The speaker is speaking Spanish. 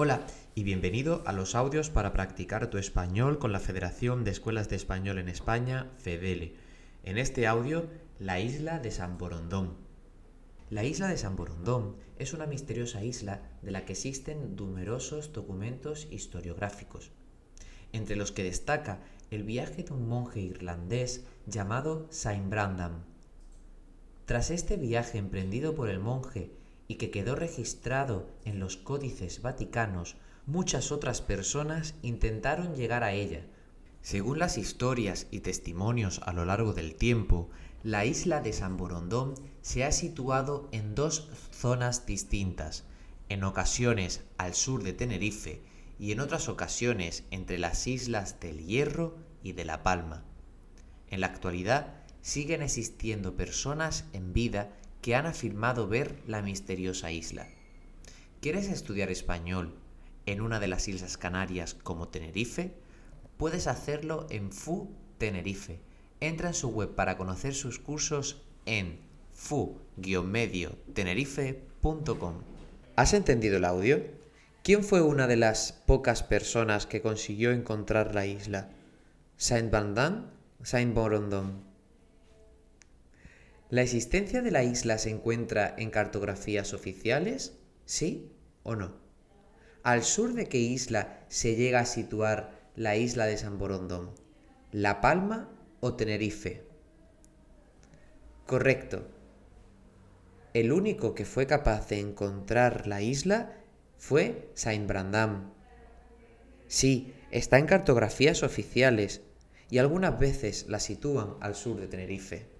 Hola y bienvenido a los audios para practicar tu español con la Federación de Escuelas de Español en España, FEDELE. En este audio, la isla de San Borondón. La isla de San Borondón es una misteriosa isla de la que existen numerosos documentos historiográficos, entre los que destaca el viaje de un monje irlandés llamado Saint Brandam. Tras este viaje emprendido por el monje y que quedó registrado en los códices vaticanos, muchas otras personas intentaron llegar a ella. Según las historias y testimonios a lo largo del tiempo, la isla de San Borondón se ha situado en dos zonas distintas, en ocasiones al sur de Tenerife y en otras ocasiones entre las islas del Hierro y de La Palma. En la actualidad siguen existiendo personas en vida que han afirmado ver la misteriosa isla. ¿Quieres estudiar español en una de las Islas Canarias como Tenerife? Puedes hacerlo en FU Tenerife. Entra en su web para conocer sus cursos en fu-tenerife.com. ¿Has entendido el audio? ¿Quién fue una de las pocas personas que consiguió encontrar la isla? ¿Saint Bandan? ¿Saint Borondon? ¿La existencia de la isla se encuentra en cartografías oficiales? ¿Sí o no? ¿Al sur de qué isla se llega a situar la isla de San Borondón? ¿La Palma o Tenerife? Correcto. El único que fue capaz de encontrar la isla fue Saint Brandam. Sí, está en cartografías oficiales y algunas veces la sitúan al sur de Tenerife.